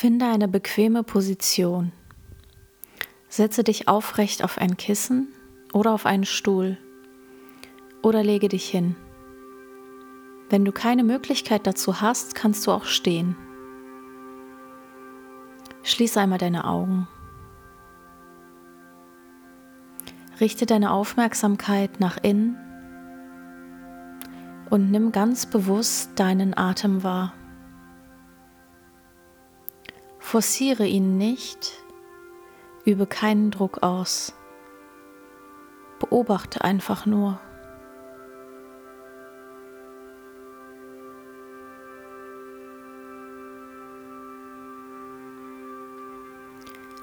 Finde eine bequeme Position. Setze dich aufrecht auf ein Kissen oder auf einen Stuhl oder lege dich hin. Wenn du keine Möglichkeit dazu hast, kannst du auch stehen. Schließe einmal deine Augen. Richte deine Aufmerksamkeit nach innen und nimm ganz bewusst deinen Atem wahr. Forciere ihn nicht, übe keinen Druck aus. Beobachte einfach nur.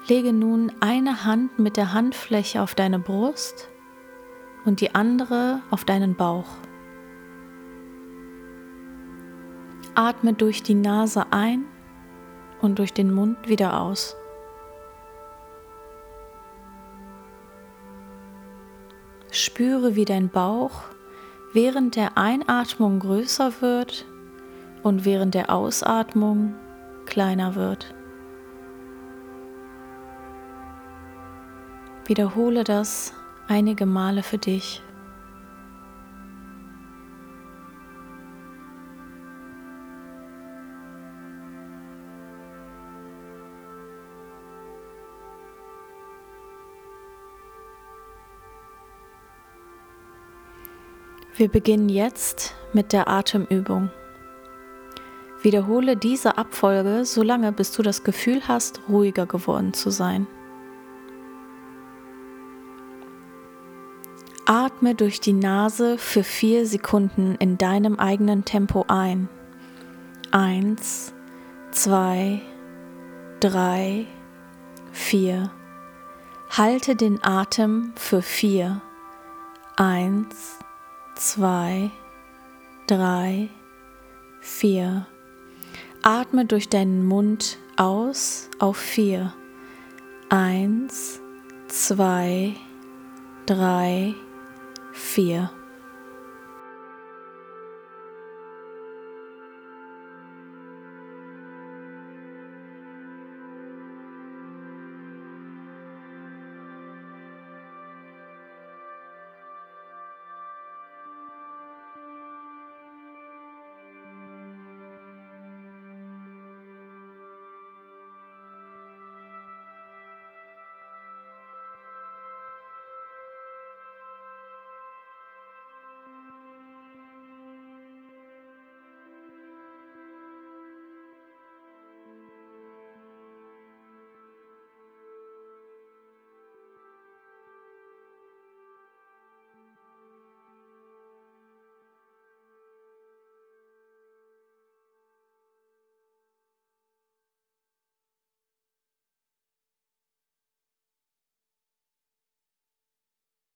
Lege nun eine Hand mit der Handfläche auf deine Brust und die andere auf deinen Bauch. Atme durch die Nase ein und durch den Mund wieder aus. Spüre, wie dein Bauch während der Einatmung größer wird und während der Ausatmung kleiner wird. Wiederhole das einige Male für dich. Wir beginnen jetzt mit der Atemübung. Wiederhole diese Abfolge so lange, bis du das Gefühl hast, ruhiger geworden zu sein. Atme durch die Nase für vier Sekunden in deinem eigenen Tempo ein. Eins, zwei, drei, vier. Halte den Atem für vier. Eins, zwei, drei, vier. Atme durch deinen Mund aus auf vier. Eins, zwei, drei, vier.